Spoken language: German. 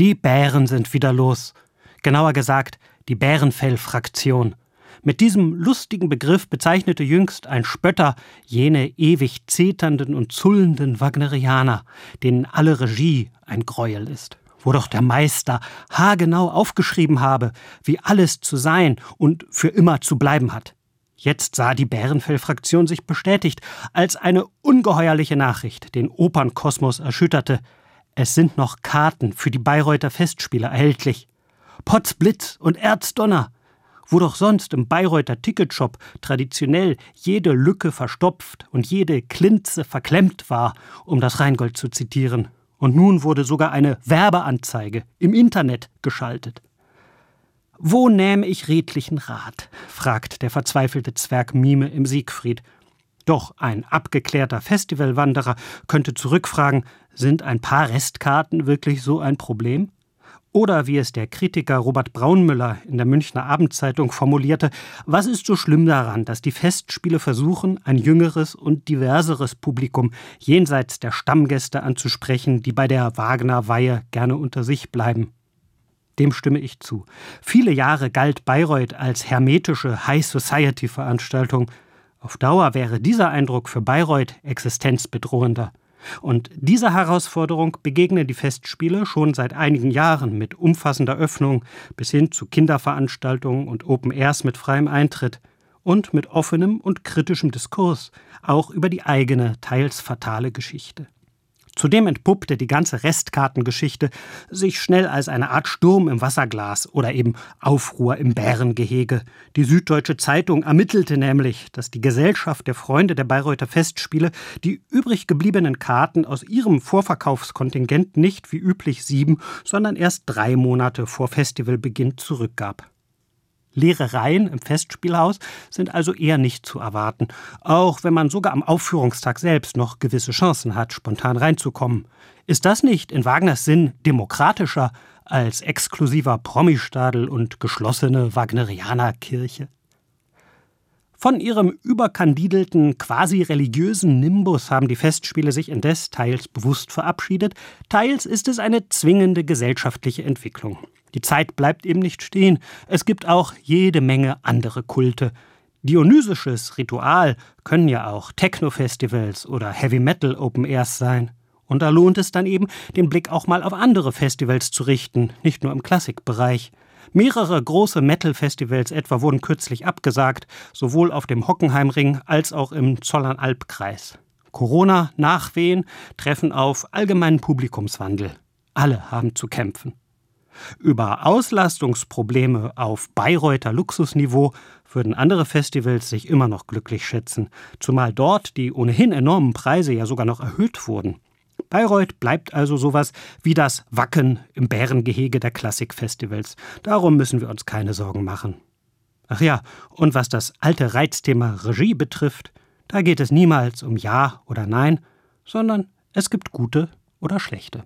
Die Bären sind wieder los. Genauer gesagt, die Bärenfell-Fraktion. Mit diesem lustigen Begriff bezeichnete jüngst ein Spötter jene ewig zeternden und zullenden Wagnerianer, denen alle Regie ein Greuel ist. Wo doch der Meister haargenau aufgeschrieben habe, wie alles zu sein und für immer zu bleiben hat. Jetzt sah die Bärenfell-Fraktion sich bestätigt, als eine ungeheuerliche Nachricht den Opernkosmos erschütterte. Es sind noch Karten für die Bayreuther Festspiele erhältlich. Potzblitz und Erzdonner. Wo doch sonst im Bayreuther Ticketshop traditionell jede Lücke verstopft und jede Klinze verklemmt war, um das Rheingold zu zitieren. Und nun wurde sogar eine Werbeanzeige im Internet geschaltet. Wo nähme ich redlichen Rat? fragt der verzweifelte Zwerg Mime im Siegfried. Doch ein abgeklärter Festivalwanderer könnte zurückfragen, sind ein paar Restkarten wirklich so ein Problem? Oder wie es der Kritiker Robert Braunmüller in der Münchner Abendzeitung formulierte, was ist so schlimm daran, dass die Festspiele versuchen, ein jüngeres und diverseres Publikum jenseits der Stammgäste anzusprechen, die bei der Wagner-Weihe gerne unter sich bleiben? Dem stimme ich zu. Viele Jahre galt Bayreuth als hermetische High Society Veranstaltung. Auf Dauer wäre dieser Eindruck für Bayreuth existenzbedrohender. Und dieser Herausforderung begegnen die Festspiele schon seit einigen Jahren mit umfassender Öffnung bis hin zu Kinderveranstaltungen und Open Airs mit freiem Eintritt und mit offenem und kritischem Diskurs, auch über die eigene, teils fatale Geschichte. Zudem entpuppte die ganze Restkartengeschichte sich schnell als eine Art Sturm im Wasserglas oder eben Aufruhr im Bärengehege. Die Süddeutsche Zeitung ermittelte nämlich, dass die Gesellschaft der Freunde der Bayreuther Festspiele die übrig gebliebenen Karten aus ihrem Vorverkaufskontingent nicht wie üblich sieben, sondern erst drei Monate vor Festivalbeginn zurückgab. Leere Reihen im Festspielhaus sind also eher nicht zu erwarten, auch wenn man sogar am Aufführungstag selbst noch gewisse Chancen hat, spontan reinzukommen. Ist das nicht in Wagners Sinn demokratischer als exklusiver Promistadel und geschlossene Wagnerianerkirche? Von ihrem überkandidelten, quasi religiösen Nimbus haben die Festspiele sich indes teils bewusst verabschiedet, teils ist es eine zwingende gesellschaftliche Entwicklung. Die Zeit bleibt eben nicht stehen. Es gibt auch jede Menge andere Kulte. Dionysisches Ritual können ja auch Techno-Festivals oder Heavy Metal Open Airs sein. Und da lohnt es dann eben, den Blick auch mal auf andere Festivals zu richten, nicht nur im Klassikbereich. Mehrere große Metal-Festivals etwa wurden kürzlich abgesagt, sowohl auf dem Hockenheimring als auch im Zollernalbkreis. Corona-Nachwehen treffen auf allgemeinen Publikumswandel. Alle haben zu kämpfen. Über Auslastungsprobleme auf Bayreuther Luxusniveau würden andere Festivals sich immer noch glücklich schätzen, zumal dort die ohnehin enormen Preise ja sogar noch erhöht wurden. Bayreuth bleibt also sowas wie das Wacken im Bärengehege der Klassikfestivals. Darum müssen wir uns keine Sorgen machen. Ach ja, und was das alte Reizthema Regie betrifft, da geht es niemals um Ja oder Nein, sondern es gibt gute oder schlechte.